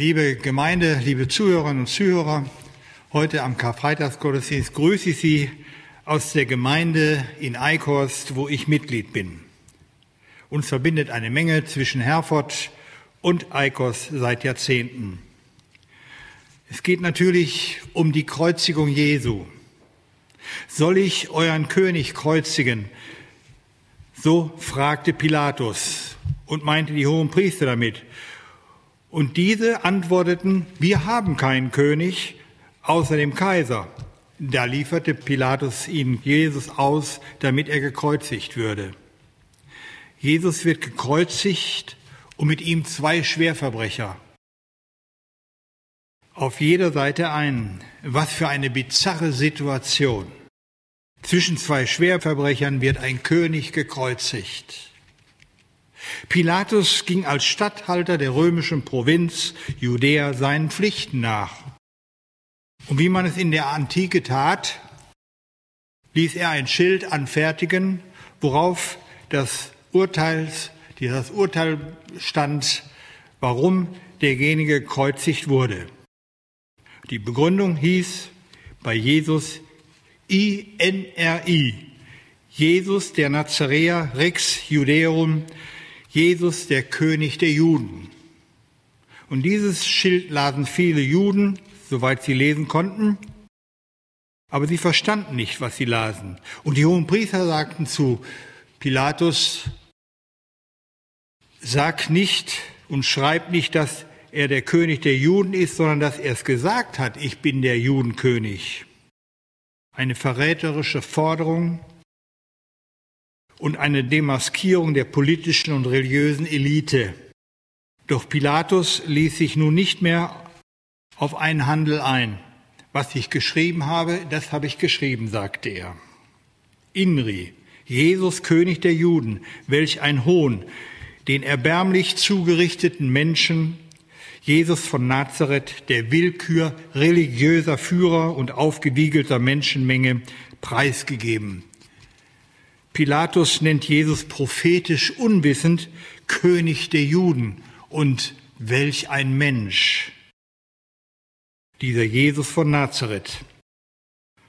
Liebe Gemeinde, liebe Zuhörerinnen und Zuhörer, heute am Karfreitagsgottesdienst grüße ich Sie aus der Gemeinde in Eickhorst, wo ich Mitglied bin. Uns verbindet eine Menge zwischen Herford und Eickhorst seit Jahrzehnten. Es geht natürlich um die Kreuzigung Jesu. Soll ich euren König kreuzigen? So fragte Pilatus und meinte die hohen Priester damit. Und diese antworteten, wir haben keinen König außer dem Kaiser. Da lieferte Pilatus ihnen Jesus aus, damit er gekreuzigt würde. Jesus wird gekreuzigt und mit ihm zwei Schwerverbrecher. Auf jeder Seite einen. Was für eine bizarre Situation. Zwischen zwei Schwerverbrechern wird ein König gekreuzigt. Pilatus ging als Statthalter der römischen Provinz Judäa seinen Pflichten nach. Und wie man es in der Antike tat, ließ er ein Schild anfertigen, worauf das, Urteils, das Urteil stand, warum derjenige gekreuzigt wurde. Die Begründung hieß bei Jesus INRI, Jesus der Nazaräer Rex Judeum, Jesus der König der Juden. Und dieses Schild lasen viele Juden, soweit sie lesen konnten, aber sie verstanden nicht, was sie lasen. Und die hohen Priester sagten zu Pilatus, sag nicht und schreib nicht, dass er der König der Juden ist, sondern dass er es gesagt hat, ich bin der Judenkönig. Eine verräterische Forderung, und eine Demaskierung der politischen und religiösen Elite. Doch Pilatus ließ sich nun nicht mehr auf einen Handel ein. Was ich geschrieben habe, das habe ich geschrieben, sagte er. Inri, Jesus König der Juden, welch ein Hohn, den erbärmlich zugerichteten Menschen, Jesus von Nazareth, der Willkür religiöser Führer und aufgewiegelter Menschenmenge preisgegeben. Pilatus nennt Jesus prophetisch unwissend König der Juden und welch ein Mensch. Dieser Jesus von Nazareth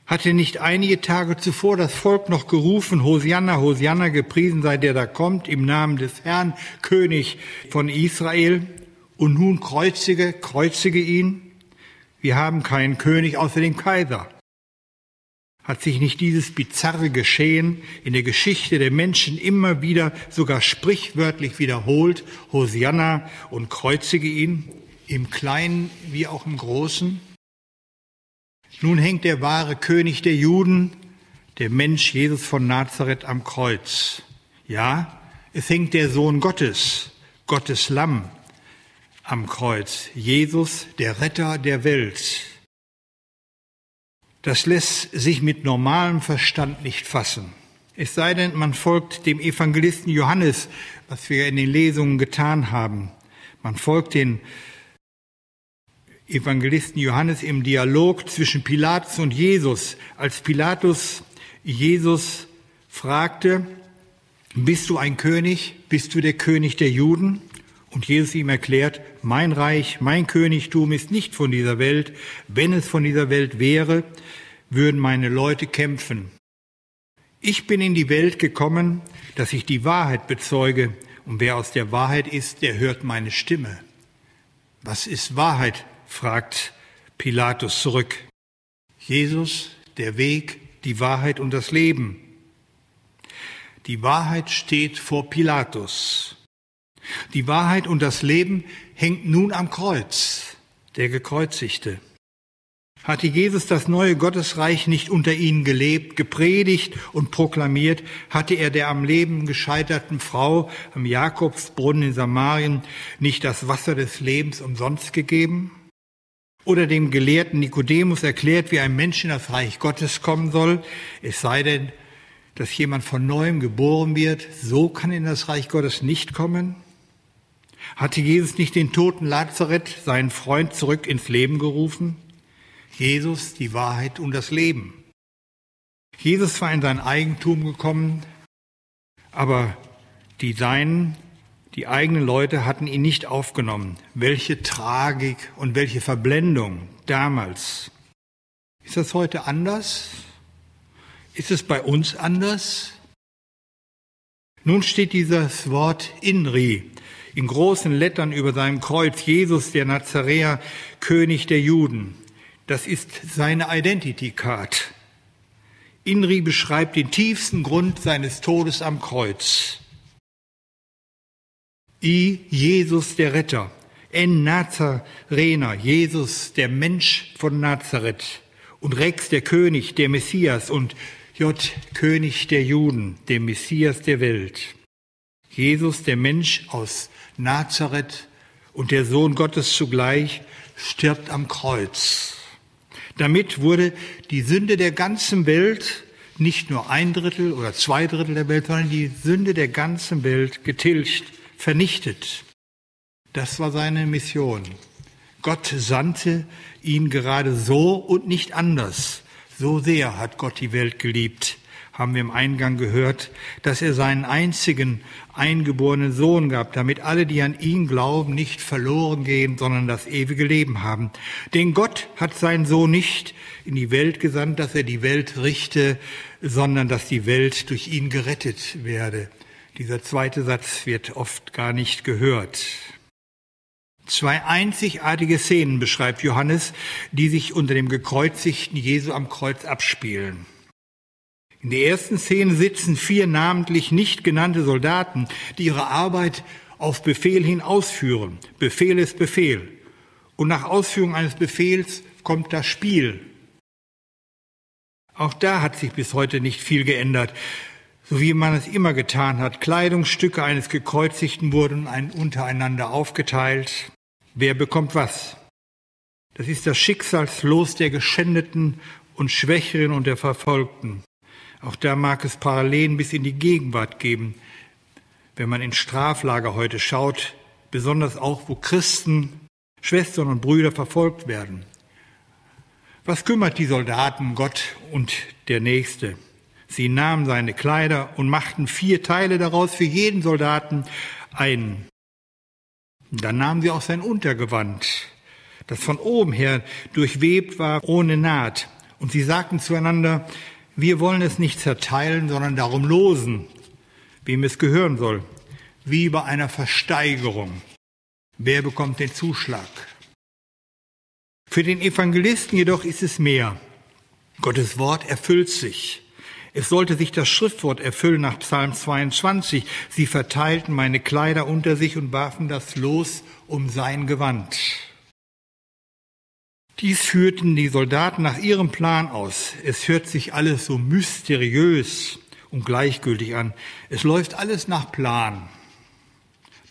hatte nicht einige Tage zuvor das Volk noch gerufen, Hosianna, Hosianna, gepriesen sei der da kommt, im Namen des Herrn, König von Israel, und nun kreuzige, kreuzige ihn. Wir haben keinen König außer dem Kaiser. Hat sich nicht dieses bizarre Geschehen in der Geschichte der Menschen immer wieder sogar sprichwörtlich wiederholt? Hosianna und kreuzige ihn, im Kleinen wie auch im Großen? Nun hängt der wahre König der Juden, der Mensch Jesus von Nazareth am Kreuz. Ja, es hängt der Sohn Gottes, Gottes Lamm, am Kreuz. Jesus, der Retter der Welt. Das lässt sich mit normalem Verstand nicht fassen. Es sei denn, man folgt dem Evangelisten Johannes, was wir in den Lesungen getan haben. Man folgt den Evangelisten Johannes im Dialog zwischen Pilatus und Jesus. Als Pilatus Jesus fragte, bist du ein König? Bist du der König der Juden? Und Jesus ihm erklärt, mein Reich, mein Königtum ist nicht von dieser Welt. Wenn es von dieser Welt wäre, würden meine Leute kämpfen. Ich bin in die Welt gekommen, dass ich die Wahrheit bezeuge, und wer aus der Wahrheit ist, der hört meine Stimme. Was ist Wahrheit? fragt Pilatus zurück. Jesus, der Weg, die Wahrheit und das Leben. Die Wahrheit steht vor Pilatus. Die Wahrheit und das Leben hängt nun am Kreuz, der Gekreuzigte. Hatte Jesus das neue Gottesreich nicht unter ihnen gelebt, gepredigt und proklamiert, hatte er der am Leben gescheiterten Frau am Jakobsbrunnen in Samarien nicht das Wasser des Lebens umsonst gegeben? Oder dem gelehrten Nikodemus erklärt, wie ein Mensch in das Reich Gottes kommen soll, es sei denn, dass jemand von neuem geboren wird, so kann in das Reich Gottes nicht kommen? Hatte Jesus nicht den toten Lazareth, seinen Freund, zurück ins Leben gerufen? Jesus, die Wahrheit und das Leben. Jesus war in sein Eigentum gekommen, aber die Seinen, Die eigenen Leute hatten ihn nicht aufgenommen. Welche Tragik und welche Verblendung damals. Ist das heute anders? Ist es bei uns anders? Nun steht dieses Wort Inri in großen Lettern über seinem Kreuz, Jesus der Nazaräer, König der Juden. Das ist seine Identity Card. Inri beschreibt den tiefsten Grund seines Todes am Kreuz. I, Jesus der Retter. N, Nazarener, Jesus der Mensch von Nazareth. Und Rex der König, der Messias. Und J, König der Juden, der Messias der Welt. Jesus, der Mensch aus Nazareth und der Sohn Gottes zugleich, stirbt am Kreuz. Damit wurde die Sünde der ganzen Welt, nicht nur ein Drittel oder zwei Drittel der Welt, sondern die Sünde der ganzen Welt getilgt vernichtet. Das war seine Mission. Gott sandte ihn gerade so und nicht anders. So sehr hat Gott die Welt geliebt, haben wir im Eingang gehört, dass er seinen einzigen eingeborenen Sohn gab, damit alle, die an ihn glauben, nicht verloren gehen, sondern das ewige Leben haben. Denn Gott hat seinen Sohn nicht in die Welt gesandt, dass er die Welt richte, sondern dass die Welt durch ihn gerettet werde. Dieser zweite Satz wird oft gar nicht gehört. Zwei einzigartige Szenen beschreibt Johannes, die sich unter dem gekreuzigten Jesu am Kreuz abspielen. In der ersten Szene sitzen vier namentlich nicht genannte Soldaten, die ihre Arbeit auf Befehl hin ausführen. Befehl ist Befehl. Und nach Ausführung eines Befehls kommt das Spiel. Auch da hat sich bis heute nicht viel geändert so wie man es immer getan hat. Kleidungsstücke eines Gekreuzigten wurden untereinander aufgeteilt. Wer bekommt was? Das ist das Schicksalslos der Geschändeten und Schwächeren und der Verfolgten. Auch da mag es Parallelen bis in die Gegenwart geben, wenn man in Straflager heute schaut, besonders auch, wo Christen, Schwestern und Brüder verfolgt werden. Was kümmert die Soldaten Gott und der Nächste? Sie nahmen seine Kleider und machten vier Teile daraus für jeden Soldaten ein. Dann nahmen sie auch sein Untergewand, das von oben her durchwebt war ohne Naht. Und sie sagten zueinander, wir wollen es nicht zerteilen, sondern darum losen, wem es gehören soll, wie bei einer Versteigerung. Wer bekommt den Zuschlag? Für den Evangelisten jedoch ist es mehr. Gottes Wort erfüllt sich. Es sollte sich das Schriftwort erfüllen nach Psalm 22. Sie verteilten meine Kleider unter sich und warfen das Los um sein Gewand. Dies führten die Soldaten nach ihrem Plan aus. Es hört sich alles so mysteriös und gleichgültig an. Es läuft alles nach Plan.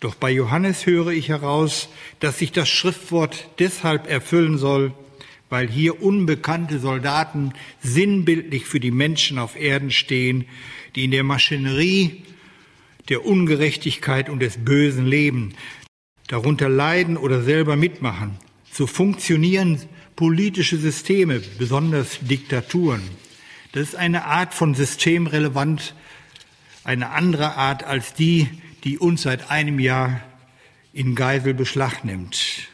Doch bei Johannes höre ich heraus, dass sich das Schriftwort deshalb erfüllen soll, weil hier unbekannte Soldaten sinnbildlich für die Menschen auf Erden stehen, die in der Maschinerie der Ungerechtigkeit und des Bösen leben, darunter leiden oder selber mitmachen. So funktionieren politische Systeme, besonders Diktaturen. Das ist eine Art von systemrelevant, eine andere Art als die, die uns seit einem Jahr in Geiselbeschlag nimmt.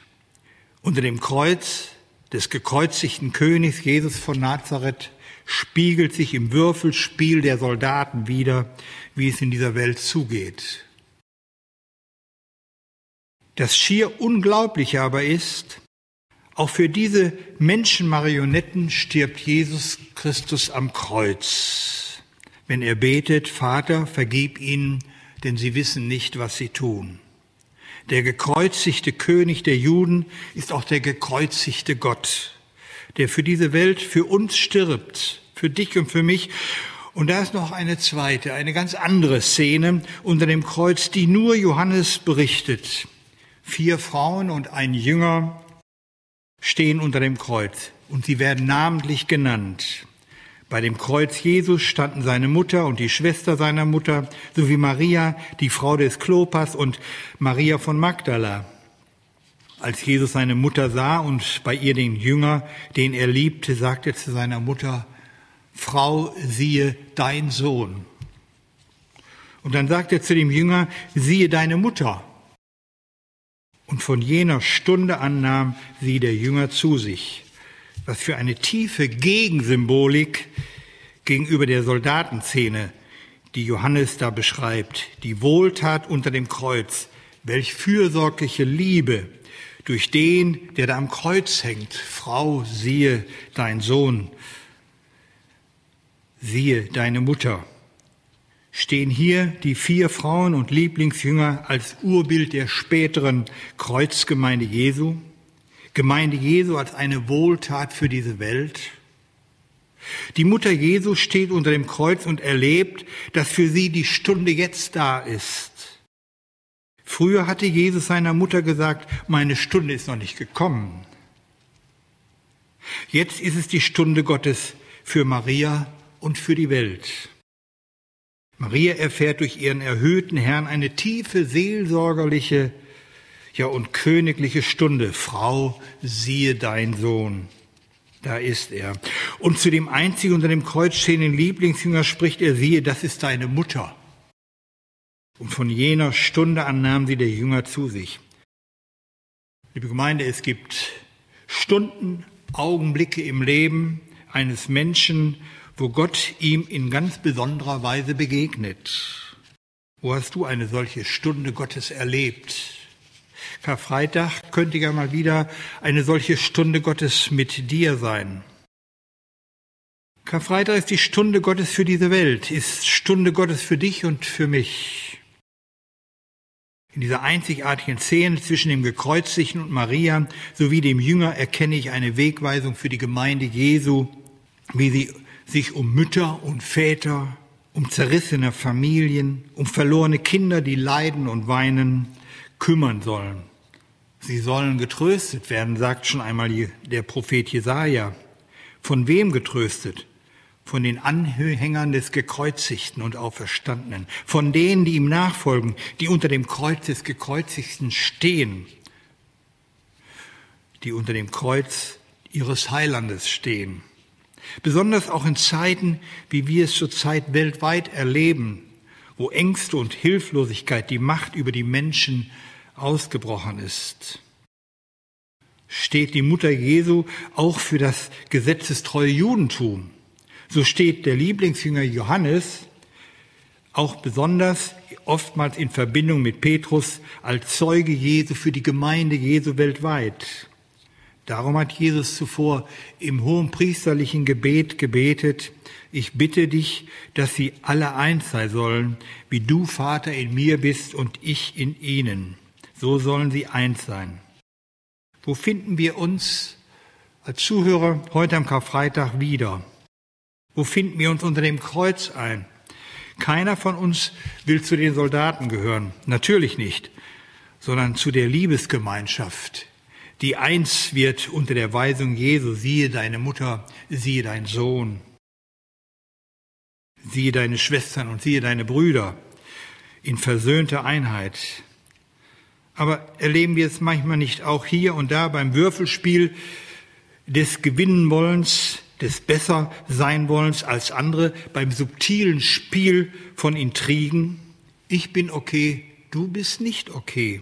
Unter dem Kreuz des gekreuzigten Königs Jesus von Nazareth spiegelt sich im Würfelspiel der Soldaten wider, wie es in dieser Welt zugeht. Das schier Unglaubliche aber ist, auch für diese Menschenmarionetten stirbt Jesus Christus am Kreuz, wenn er betet, Vater, vergib ihnen, denn sie wissen nicht, was sie tun. Der gekreuzigte König der Juden ist auch der gekreuzigte Gott, der für diese Welt, für uns stirbt, für dich und für mich. Und da ist noch eine zweite, eine ganz andere Szene unter dem Kreuz, die nur Johannes berichtet. Vier Frauen und ein Jünger stehen unter dem Kreuz und sie werden namentlich genannt. Bei dem Kreuz Jesus standen seine Mutter und die Schwester seiner Mutter sowie Maria, die Frau des Klopas und Maria von Magdala. Als Jesus seine Mutter sah und bei ihr den Jünger, den er liebte, sagte er zu seiner Mutter, Frau, siehe dein Sohn. Und dann sagt er zu dem Jünger, siehe deine Mutter. Und von jener Stunde an nahm sie der Jünger zu sich. Was für eine tiefe Gegensymbolik gegenüber der Soldatenszene, die Johannes da beschreibt. Die Wohltat unter dem Kreuz. Welch fürsorgliche Liebe durch den, der da am Kreuz hängt. Frau, siehe dein Sohn. Siehe deine Mutter stehen hier die vier Frauen und Lieblingsjünger als Urbild der späteren Kreuzgemeinde Jesu. Gemeinde Jesu als eine Wohltat für diese Welt. Die Mutter Jesu steht unter dem Kreuz und erlebt, dass für sie die Stunde jetzt da ist. Früher hatte Jesus seiner Mutter gesagt, meine Stunde ist noch nicht gekommen. Jetzt ist es die Stunde Gottes für Maria und für die Welt. Maria erfährt durch ihren erhöhten Herrn eine tiefe seelsorgerliche, ja und königliche Stunde. Frau, siehe dein Sohn. Da ist er. Und zu dem einzigen unter dem Kreuz stehenden Lieblingsjünger spricht er, siehe, das ist deine Mutter. Und von jener Stunde an nahm sie der Jünger zu sich. Liebe Gemeinde, es gibt Stunden, Augenblicke im Leben eines Menschen, wo Gott ihm in ganz besonderer Weise begegnet. Wo hast du eine solche Stunde Gottes erlebt? Karfreitag könnte ja mal wieder eine solche Stunde Gottes mit dir sein. Karfreitag ist die Stunde Gottes für diese Welt, ist Stunde Gottes für dich und für mich. In dieser einzigartigen Szene zwischen dem Gekreuzigten und Maria sowie dem Jünger erkenne ich eine Wegweisung für die Gemeinde Jesu, wie sie sich um Mütter und Väter, um zerrissene Familien, um verlorene Kinder, die leiden und weinen, kümmern sollen. Sie sollen getröstet werden, sagt schon einmal der Prophet Jesaja. Von wem getröstet? Von den Anhängern des Gekreuzigten und Auferstandenen, von denen, die ihm nachfolgen, die unter dem Kreuz des Gekreuzigten stehen, die unter dem Kreuz ihres Heilandes stehen. Besonders auch in Zeiten, wie wir es zurzeit weltweit erleben, wo Ängste und Hilflosigkeit die Macht über die Menschen ausgebrochen ist, steht die Mutter Jesu auch für das gesetzestreue Judentum. So steht der Lieblingsjünger Johannes auch besonders oftmals in Verbindung mit Petrus als Zeuge Jesu für die Gemeinde Jesu weltweit. Darum hat Jesus zuvor im hohen priesterlichen Gebet gebetet, ich bitte dich, dass sie alle eins sein sollen, wie du, Vater, in mir bist und ich in ihnen. So sollen sie eins sein. Wo finden wir uns als Zuhörer heute am Karfreitag wieder? Wo finden wir uns unter dem Kreuz ein? Keiner von uns will zu den Soldaten gehören, natürlich nicht, sondern zu der Liebesgemeinschaft, die eins wird unter der Weisung Jesu, siehe deine Mutter, siehe dein Sohn, siehe deine Schwestern und siehe deine Brüder in versöhnter Einheit. Aber erleben wir es manchmal nicht auch hier und da beim Würfelspiel des Gewinnenwollens, des besser sein wollens als andere, beim subtilen Spiel von Intrigen? Ich bin okay, du bist nicht okay.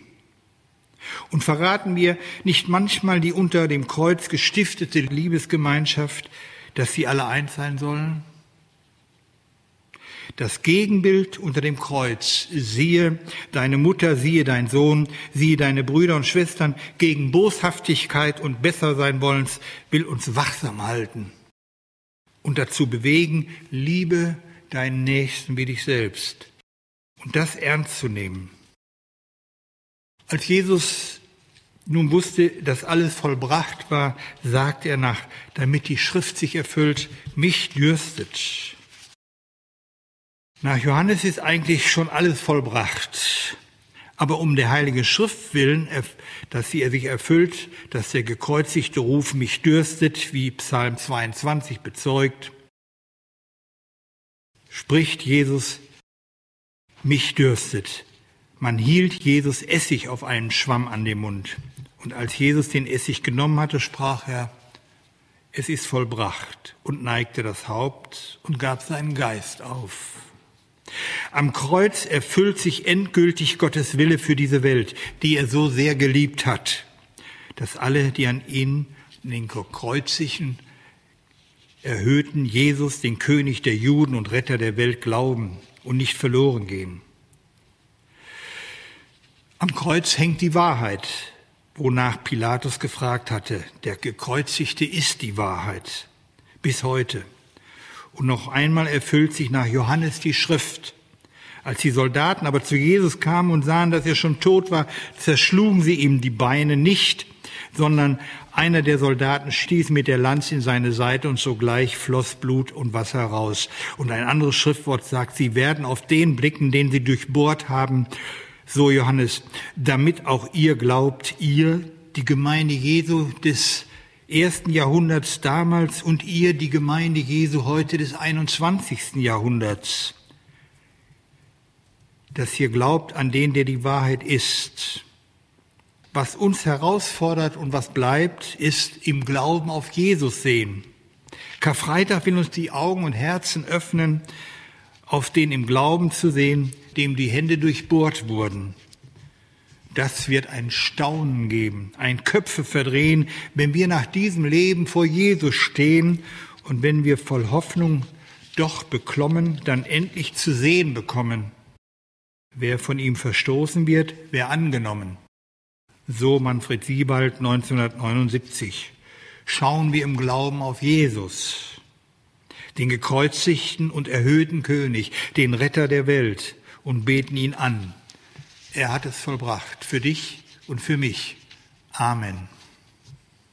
Und verraten wir nicht manchmal die unter dem Kreuz gestiftete Liebesgemeinschaft, dass sie alle eins sein sollen? Das Gegenbild unter dem Kreuz, siehe deine Mutter, siehe dein Sohn, siehe deine Brüder und Schwestern, gegen Boshaftigkeit und besser sein wollens, will uns wachsam halten und dazu bewegen, liebe deinen Nächsten wie dich selbst und das ernst zu nehmen. Als Jesus nun wusste, dass alles vollbracht war, sagte er nach, damit die Schrift sich erfüllt, mich dürstet. Nach Johannes ist eigentlich schon alles vollbracht. Aber um der Heilige Schrift willen, dass sie sich erfüllt, dass der gekreuzigte Ruf mich dürstet, wie Psalm 22 bezeugt, spricht Jesus, mich dürstet. Man hielt Jesus Essig auf einen Schwamm an den Mund. Und als Jesus den Essig genommen hatte, sprach er, es ist vollbracht und neigte das Haupt und gab seinen Geist auf. Am Kreuz erfüllt sich endgültig Gottes Wille für diese Welt, die er so sehr geliebt hat, dass alle, die an ihn, den kreuzigen, erhöhten Jesus, den König der Juden und Retter der Welt, glauben und nicht verloren gehen. Am Kreuz hängt die Wahrheit, wonach Pilatus gefragt hatte. Der Gekreuzigte ist die Wahrheit bis heute. Und noch einmal erfüllt sich nach Johannes die Schrift. Als die Soldaten aber zu Jesus kamen und sahen, dass er schon tot war, zerschlugen sie ihm die Beine nicht, sondern einer der Soldaten stieß mit der Lanze in seine Seite und sogleich floss Blut und Wasser raus. Und ein anderes Schriftwort sagt, sie werden auf den blicken, den sie durchbohrt haben, so Johannes, damit auch ihr glaubt, ihr, die Gemeinde Jesu des ersten Jahrhunderts damals und ihr, die Gemeinde Jesu heute des 21. Jahrhunderts, dass ihr glaubt an den, der die Wahrheit ist. Was uns herausfordert und was bleibt, ist im Glauben auf Jesus sehen. Karfreitag will uns die Augen und Herzen öffnen, auf den im Glauben zu sehen, dem die Hände durchbohrt wurden. Das wird ein Staunen geben, ein Köpfe verdrehen, wenn wir nach diesem Leben vor Jesus stehen und wenn wir voll Hoffnung doch beklommen, dann endlich zu sehen bekommen, wer von ihm verstoßen wird, wer angenommen. So Manfred Siebald 1979. Schauen wir im Glauben auf Jesus, den gekreuzigten und erhöhten König, den Retter der Welt, und beten ihn an. Er hat es vollbracht für dich und für mich. Amen.